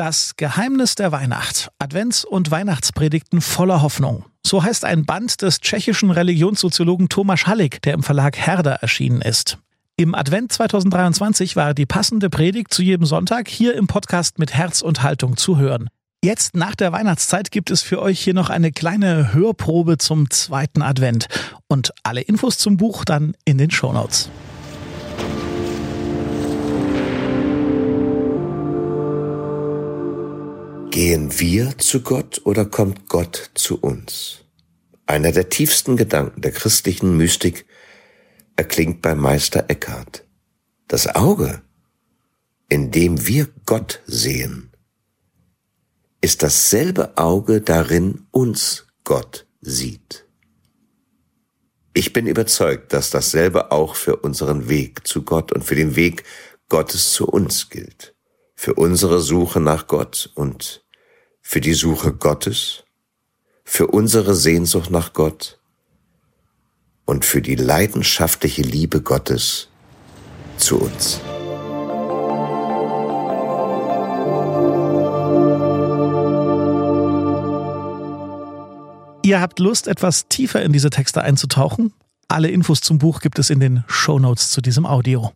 Das Geheimnis der Weihnacht. Advents- und Weihnachtspredigten voller Hoffnung. So heißt ein Band des tschechischen Religionssoziologen Tomasz Hallig, der im Verlag Herder erschienen ist. Im Advent 2023 war die passende Predigt zu jedem Sonntag hier im Podcast mit Herz und Haltung zu hören. Jetzt nach der Weihnachtszeit gibt es für euch hier noch eine kleine Hörprobe zum zweiten Advent und alle Infos zum Buch dann in den Shownotes. Gehen wir zu Gott oder kommt Gott zu uns? Einer der tiefsten Gedanken der christlichen Mystik erklingt bei Meister Eckhart. Das Auge, in dem wir Gott sehen, ist dasselbe Auge, darin uns Gott sieht. Ich bin überzeugt, dass dasselbe auch für unseren Weg zu Gott und für den Weg Gottes zu uns gilt für unsere Suche nach Gott und für die Suche Gottes, für unsere Sehnsucht nach Gott und für die leidenschaftliche Liebe Gottes zu uns. Ihr habt Lust, etwas tiefer in diese Texte einzutauchen? Alle Infos zum Buch gibt es in den Show Notes zu diesem Audio.